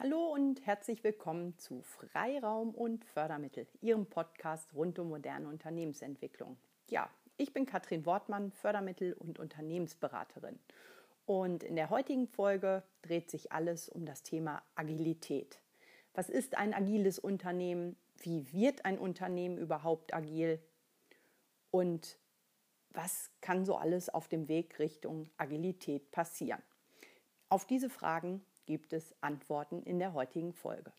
Hallo und herzlich willkommen zu Freiraum und Fördermittel, Ihrem Podcast rund um moderne Unternehmensentwicklung. Ja, ich bin Katrin Wortmann, Fördermittel- und Unternehmensberaterin. Und in der heutigen Folge dreht sich alles um das Thema Agilität. Was ist ein agiles Unternehmen? Wie wird ein Unternehmen überhaupt agil? Und was kann so alles auf dem Weg Richtung Agilität passieren? Auf diese Fragen gibt es Antworten in der heutigen Folge.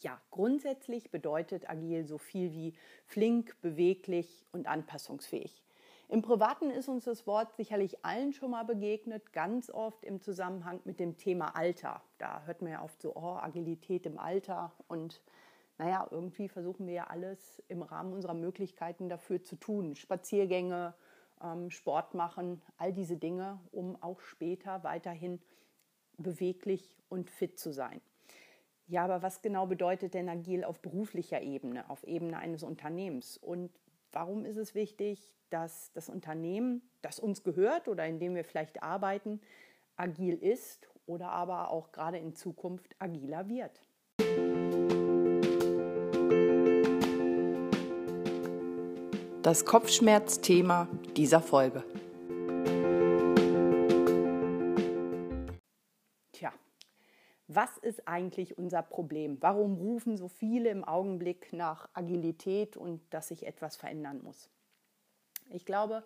Ja, grundsätzlich bedeutet agil so viel wie flink, beweglich und anpassungsfähig. Im Privaten ist uns das Wort sicherlich allen schon mal begegnet, ganz oft im Zusammenhang mit dem Thema Alter. Da hört man ja oft so, oh, Agilität im Alter und naja, irgendwie versuchen wir ja alles im Rahmen unserer Möglichkeiten dafür zu tun. Spaziergänge, ähm, Sport machen, all diese Dinge, um auch später weiterhin beweglich und fit zu sein. Ja, aber was genau bedeutet denn agil auf beruflicher Ebene, auf Ebene eines Unternehmens? Und warum ist es wichtig, dass das Unternehmen, das uns gehört oder in dem wir vielleicht arbeiten, agil ist oder aber auch gerade in Zukunft agiler wird? Das Kopfschmerzthema dieser Folge. Ist eigentlich unser Problem? Warum rufen so viele im Augenblick nach Agilität und dass sich etwas verändern muss? Ich glaube,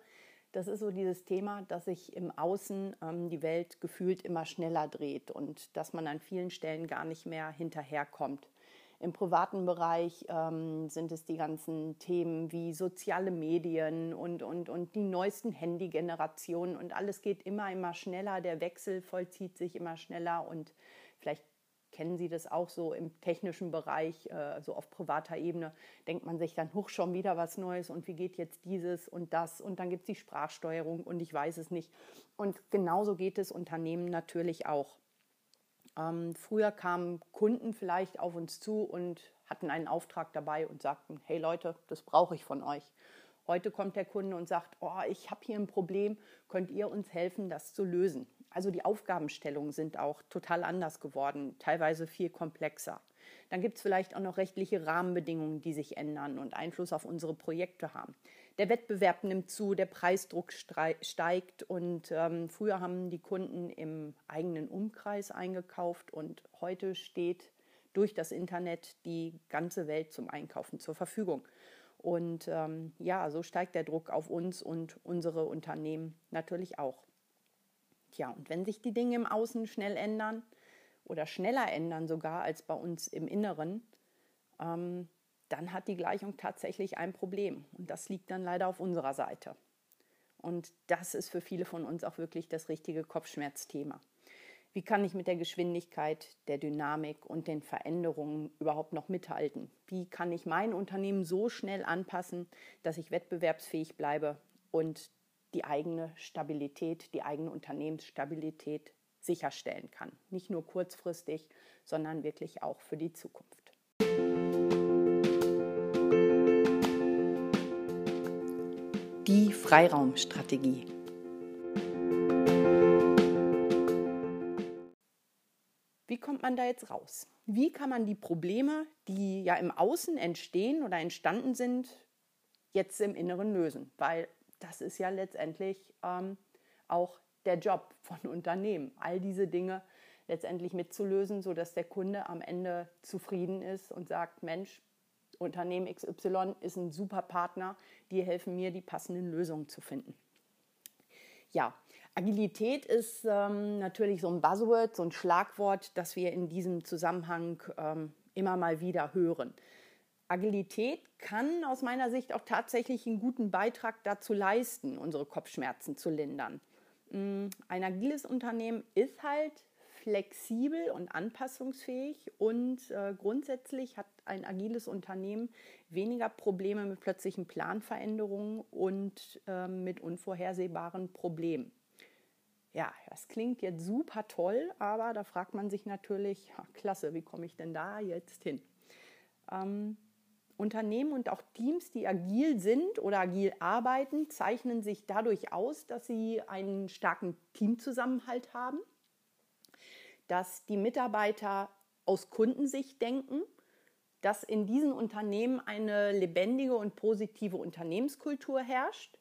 das ist so dieses Thema, dass sich im Außen ähm, die Welt gefühlt immer schneller dreht und dass man an vielen Stellen gar nicht mehr hinterherkommt. Im privaten Bereich ähm, sind es die ganzen Themen wie soziale Medien und, und, und die neuesten Handy-Generationen und alles geht immer, immer schneller. Der Wechsel vollzieht sich immer schneller und Vielleicht kennen Sie das auch so im technischen Bereich, äh, so auf privater Ebene, denkt man sich dann, hoch schon wieder was Neues und wie geht jetzt dieses und das und dann gibt es die Sprachsteuerung und ich weiß es nicht. Und genauso geht es Unternehmen natürlich auch. Ähm, früher kamen Kunden vielleicht auf uns zu und hatten einen Auftrag dabei und sagten, hey Leute, das brauche ich von euch. Heute kommt der Kunde und sagt, oh, ich habe hier ein Problem, könnt ihr uns helfen, das zu lösen? Also die Aufgabenstellungen sind auch total anders geworden, teilweise viel komplexer. Dann gibt es vielleicht auch noch rechtliche Rahmenbedingungen, die sich ändern und Einfluss auf unsere Projekte haben. Der Wettbewerb nimmt zu, der Preisdruck steigt und ähm, früher haben die Kunden im eigenen Umkreis eingekauft und heute steht durch das Internet die ganze Welt zum Einkaufen zur Verfügung. Und ähm, ja, so steigt der Druck auf uns und unsere Unternehmen natürlich auch. Tja, und wenn sich die Dinge im Außen schnell ändern oder schneller ändern sogar als bei uns im Inneren, ähm, dann hat die Gleichung tatsächlich ein Problem. Und das liegt dann leider auf unserer Seite. Und das ist für viele von uns auch wirklich das richtige Kopfschmerzthema. Wie kann ich mit der Geschwindigkeit, der Dynamik und den Veränderungen überhaupt noch mithalten? Wie kann ich mein Unternehmen so schnell anpassen, dass ich wettbewerbsfähig bleibe und die eigene Stabilität, die eigene Unternehmensstabilität sicherstellen kann. Nicht nur kurzfristig, sondern wirklich auch für die Zukunft. Die Freiraumstrategie. Wie kommt man da jetzt raus? Wie kann man die Probleme, die ja im Außen entstehen oder entstanden sind, jetzt im Inneren lösen? Weil das ist ja letztendlich ähm, auch der Job von Unternehmen, all diese Dinge letztendlich mitzulösen, sodass der Kunde am Ende zufrieden ist und sagt, Mensch, Unternehmen XY ist ein super Partner, die helfen mir, die passenden Lösungen zu finden. Ja, Agilität ist ähm, natürlich so ein Buzzword, so ein Schlagwort, das wir in diesem Zusammenhang ähm, immer mal wieder hören. Agilität kann aus meiner Sicht auch tatsächlich einen guten Beitrag dazu leisten, unsere Kopfschmerzen zu lindern. Mm, ein agiles Unternehmen ist halt flexibel und anpassungsfähig und äh, grundsätzlich hat ein agiles Unternehmen weniger Probleme mit plötzlichen Planveränderungen und äh, mit unvorhersehbaren Problemen. Ja, das klingt jetzt super toll, aber da fragt man sich natürlich, ja, klasse, wie komme ich denn da jetzt hin? Ähm, Unternehmen und auch Teams, die agil sind oder agil arbeiten, zeichnen sich dadurch aus, dass sie einen starken Teamzusammenhalt haben, dass die Mitarbeiter aus Kundensicht denken, dass in diesen Unternehmen eine lebendige und positive Unternehmenskultur herrscht,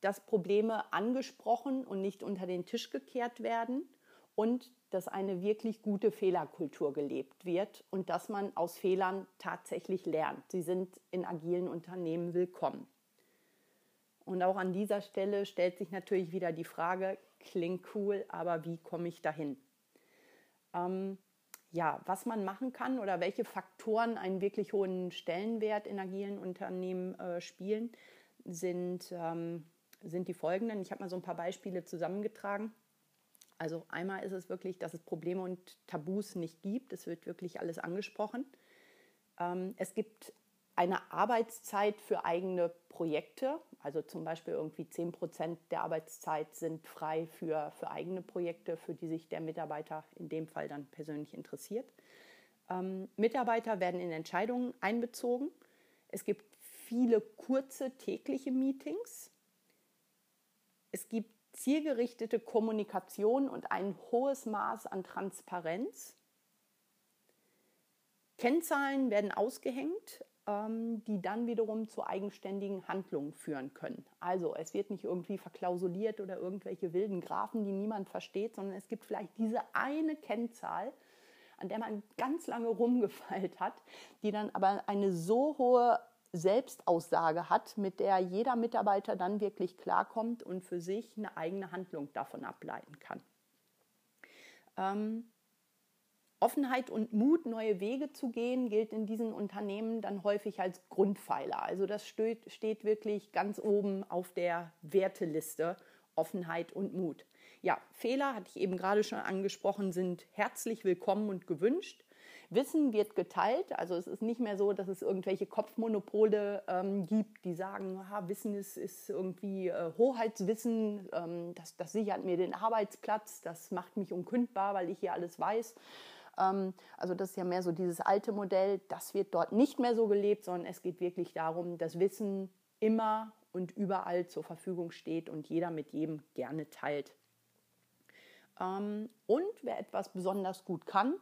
dass Probleme angesprochen und nicht unter den Tisch gekehrt werden und dass eine wirklich gute Fehlerkultur gelebt wird und dass man aus Fehlern tatsächlich lernt. Sie sind in agilen Unternehmen willkommen. Und auch an dieser Stelle stellt sich natürlich wieder die Frage, klingt cool, aber wie komme ich dahin? Ähm, ja, was man machen kann oder welche Faktoren einen wirklich hohen Stellenwert in agilen Unternehmen äh, spielen, sind, ähm, sind die folgenden. Ich habe mal so ein paar Beispiele zusammengetragen. Also einmal ist es wirklich, dass es Probleme und Tabus nicht gibt. Es wird wirklich alles angesprochen. Ähm, es gibt eine Arbeitszeit für eigene Projekte. Also zum Beispiel irgendwie 10 Prozent der Arbeitszeit sind frei für, für eigene Projekte, für die sich der Mitarbeiter in dem Fall dann persönlich interessiert. Ähm, Mitarbeiter werden in Entscheidungen einbezogen. Es gibt viele kurze tägliche Meetings. Es gibt zielgerichtete Kommunikation und ein hohes Maß an Transparenz. Kennzahlen werden ausgehängt, ähm, die dann wiederum zu eigenständigen Handlungen führen können. Also es wird nicht irgendwie verklausuliert oder irgendwelche wilden Graphen, die niemand versteht, sondern es gibt vielleicht diese eine Kennzahl, an der man ganz lange rumgefeilt hat, die dann aber eine so hohe Selbstaussage hat, mit der jeder Mitarbeiter dann wirklich klarkommt und für sich eine eigene Handlung davon ableiten kann. Ähm, Offenheit und Mut, neue Wege zu gehen, gilt in diesen Unternehmen dann häufig als Grundpfeiler. Also das steht, steht wirklich ganz oben auf der Werteliste, Offenheit und Mut. Ja, Fehler, hatte ich eben gerade schon angesprochen, sind herzlich willkommen und gewünscht. Wissen wird geteilt. Also es ist nicht mehr so, dass es irgendwelche Kopfmonopole ähm, gibt, die sagen, aha, Wissen ist, ist irgendwie äh, Hoheitswissen, ähm, das, das sichert mir den Arbeitsplatz, das macht mich unkündbar, weil ich hier alles weiß. Ähm, also das ist ja mehr so dieses alte Modell. Das wird dort nicht mehr so gelebt, sondern es geht wirklich darum, dass Wissen immer und überall zur Verfügung steht und jeder mit jedem gerne teilt. Ähm, und wer etwas besonders gut kann,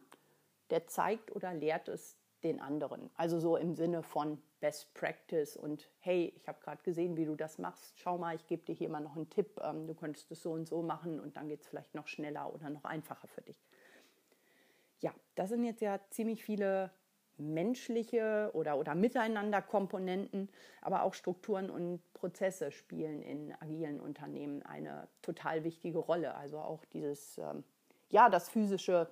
der zeigt oder lehrt es den anderen. Also so im Sinne von Best Practice und hey, ich habe gerade gesehen, wie du das machst. Schau mal, ich gebe dir hier mal noch einen Tipp. Ähm, du könntest es so und so machen und dann geht es vielleicht noch schneller oder noch einfacher für dich. Ja, das sind jetzt ja ziemlich viele menschliche oder, oder Miteinander-Komponenten, aber auch Strukturen und Prozesse spielen in agilen Unternehmen eine total wichtige Rolle. Also auch dieses, ähm, ja, das physische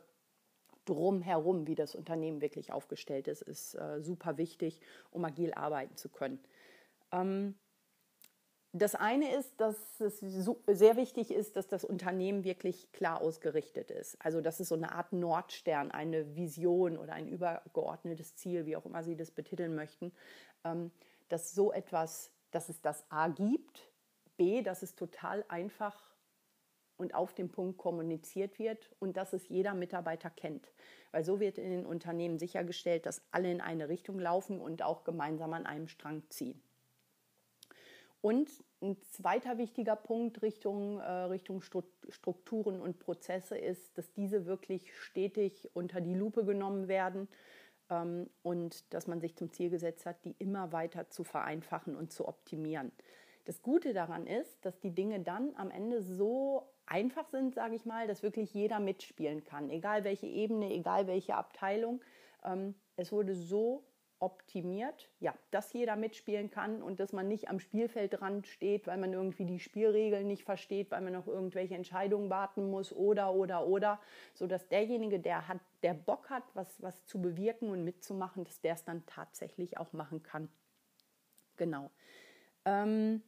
drumherum, wie das Unternehmen wirklich aufgestellt ist, ist äh, super wichtig, um agil arbeiten zu können. Ähm, das eine ist, dass es sehr wichtig ist, dass das Unternehmen wirklich klar ausgerichtet ist. Also dass es so eine Art Nordstern, eine Vision oder ein übergeordnetes Ziel, wie auch immer Sie das betiteln möchten, ähm, dass so etwas, dass es das A gibt, B, dass es total einfach und auf den Punkt kommuniziert wird und dass es jeder Mitarbeiter kennt. Weil so wird in den Unternehmen sichergestellt, dass alle in eine Richtung laufen und auch gemeinsam an einem Strang ziehen. Und ein zweiter wichtiger Punkt Richtung, äh, Richtung Strukturen und Prozesse ist, dass diese wirklich stetig unter die Lupe genommen werden ähm, und dass man sich zum Ziel gesetzt hat, die immer weiter zu vereinfachen und zu optimieren. Das Gute daran ist, dass die Dinge dann am Ende so einfach sind, sage ich mal, dass wirklich jeder mitspielen kann, egal welche Ebene, egal welche Abteilung. Ähm, es wurde so optimiert, ja, dass jeder mitspielen kann und dass man nicht am Spielfeldrand steht, weil man irgendwie die Spielregeln nicht versteht, weil man noch irgendwelche Entscheidungen warten muss oder oder oder, so dass derjenige, der hat, der Bock hat, was was zu bewirken und mitzumachen, dass der es dann tatsächlich auch machen kann. Genau. Ähm,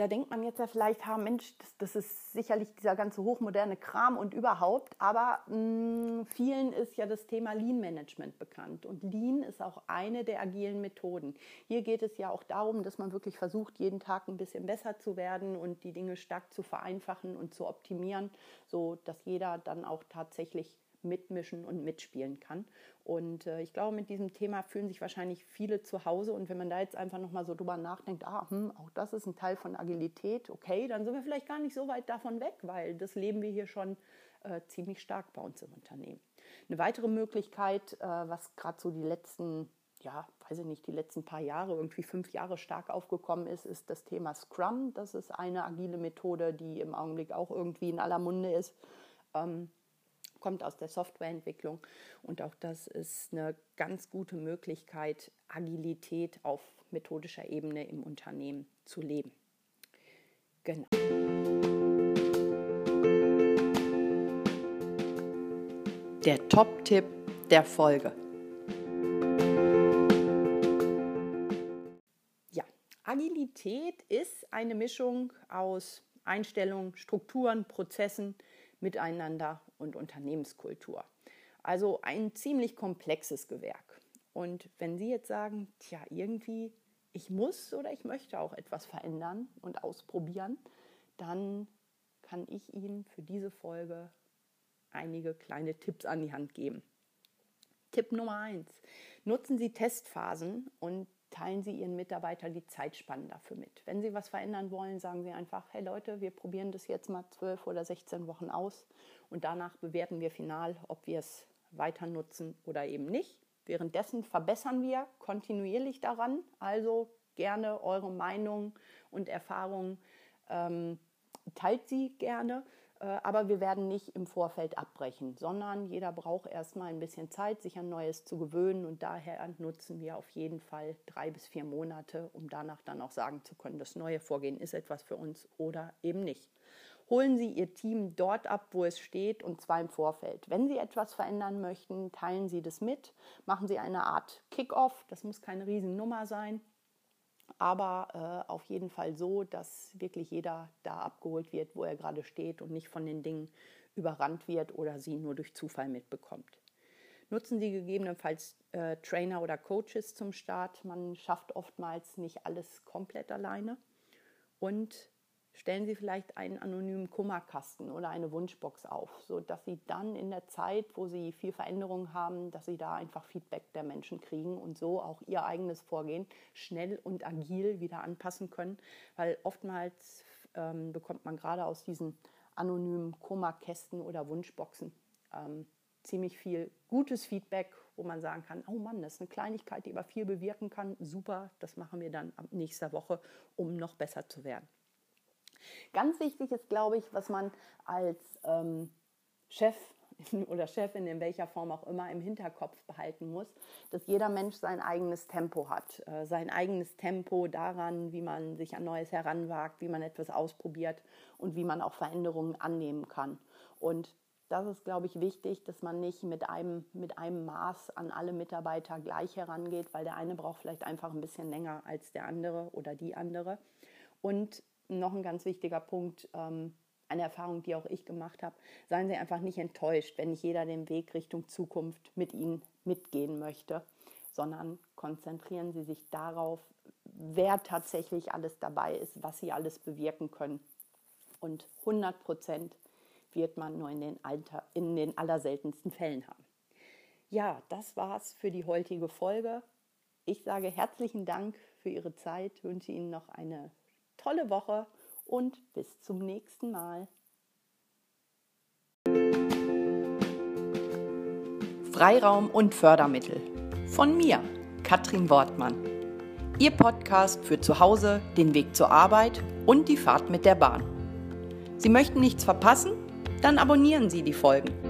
da denkt man jetzt ja vielleicht, ha, Mensch, das, das, ist sicherlich dieser ganze hochmoderne Kram und überhaupt, aber mh, mm, vielen ist ja das Thema Lean Management bekannt und Lean ist auch eine der agilen Methoden. Hier geht es ja auch darum, dass man wirklich versucht, jeden Tag ein bisschen besser zu werden und die Dinge stark zu vereinfachen und zu optimieren, so dass jeder dann auch tatsächlich mitmischen und mitspielen kann. Und äh, ich glaube, mit diesem Thema fühlen sich wahrscheinlich viele zu Hause. Und wenn man da jetzt einfach nochmal so drüber nachdenkt, ah, hm, auch das ist ein Teil von Agilität, okay, dann sind wir vielleicht gar nicht so weit davon weg, weil das leben wir hier schon äh, ziemlich stark bei uns im Unternehmen. Eine weitere Möglichkeit, äh, was gerade so die letzten, ja, weiß ich nicht, die letzten paar Jahre, irgendwie fünf Jahre stark aufgekommen ist, ist das Thema Scrum. Das ist eine agile Methode, die im Augenblick auch irgendwie in aller Munde ist. Ähm, kommt aus der Softwareentwicklung und auch das ist eine ganz gute Möglichkeit, Agilität auf methodischer Ebene im Unternehmen zu leben. Genau. Der Top-Tipp der Folge. Ja, Agilität ist eine Mischung aus Einstellungen, Strukturen, Prozessen, Miteinander und Unternehmenskultur. Also ein ziemlich komplexes Gewerk. Und wenn Sie jetzt sagen, tja, irgendwie, ich muss oder ich möchte auch etwas verändern und ausprobieren, dann kann ich Ihnen für diese Folge einige kleine Tipps an die Hand geben. Tipp Nummer eins: Nutzen Sie Testphasen und teilen Sie Ihren Mitarbeitern die Zeitspannen dafür mit. Wenn Sie was verändern wollen, sagen Sie einfach, hey Leute, wir probieren das jetzt mal zwölf oder 16 Wochen aus und danach bewerten wir final, ob wir es weiter nutzen oder eben nicht. Währenddessen verbessern wir kontinuierlich daran, also gerne eure Meinung und Erfahrungen ähm, teilt sie gerne aber wir werden nicht im Vorfeld abbrechen, sondern jeder braucht erstmal ein bisschen Zeit, sich an Neues zu gewöhnen und daher nutzen wir auf jeden Fall drei bis vier Monate, um danach dann auch sagen zu können, das neue Vorgehen ist etwas für uns oder eben nicht. Holen Sie Ihr Team dort ab, wo es steht und zwar im Vorfeld. Wenn Sie etwas verändern möchten, teilen Sie das mit, machen Sie eine Art Kick-off, das muss keine Riesennummer sein, aber äh, auf jeden Fall so, dass wirklich jeder da abgeholt wird, wo er gerade steht und nicht von den Dingen überrannt wird oder sie nur durch Zufall mitbekommt. Nutzen Sie gegebenenfalls äh, Trainer oder Coaches zum Start. Man schafft oftmals nicht alles komplett alleine. Und stellen Sie vielleicht einen anonymen Kummerkasten oder eine Wunschbox auf, sodass Sie dann in der Zeit, wo Sie viel Veränderung haben, dass Sie da einfach Feedback der Menschen kriegen und so auch Ihr eigenes Vorgehen schnell und agil wieder anpassen können, weil oftmals ähm, bekommt man gerade aus diesen anonymen Kummerkästen oder Wunschboxen ähm, ziemlich viel gutes Feedback, wo man sagen kann, oh Mann, das ist eine Kleinigkeit, die aber viel bewirken kann. Super, das machen wir dann ab nächster Woche, um noch besser zu werden. Ganz wichtig ist, glaube ich, was man als ähm, Chef oder Chefin in welcher Form auch immer im Hinterkopf behalten muss, dass jeder Mensch sein eigenes Tempo hat, äh, sein eigenes Tempo daran, wie man sich an Neues heranwagt, wie man etwas ausprobiert und wie man auch Veränderungen annehmen kann. Und das ist, glaube ich, wichtig, dass man nicht mit einem, mit einem Maß an alle Mitarbeiter gleich herangeht, weil der eine braucht vielleicht einfach ein bisschen länger als der andere oder die andere. Und noch ein ganz wichtiger Punkt, ähm, eine Erfahrung, die auch ich gemacht habe. Seien Sie einfach nicht enttäuscht, wenn nicht jeder den Weg Richtung Zukunft mit Ihnen mitgehen möchte, sondern konzentrieren Sie sich darauf, wer tatsächlich alles dabei ist, was Sie alles bewirken können. Und 100 Prozent wird man nur in den, Alter, in den allerseltensten Fällen haben. Ja, das war's für die heutige Folge. Ich sage herzlichen Dank für Ihre Zeit, wünsche Ihnen noch eine tolle Woche und bis zum nächsten Mal. Freiraum und Fördermittel. Von mir, Katrin Wortmann. Ihr Podcast für zu Hause, den Weg zur Arbeit und die Fahrt mit der Bahn. Sie möchten nichts verpassen? Dann abonnieren Sie die Folgen.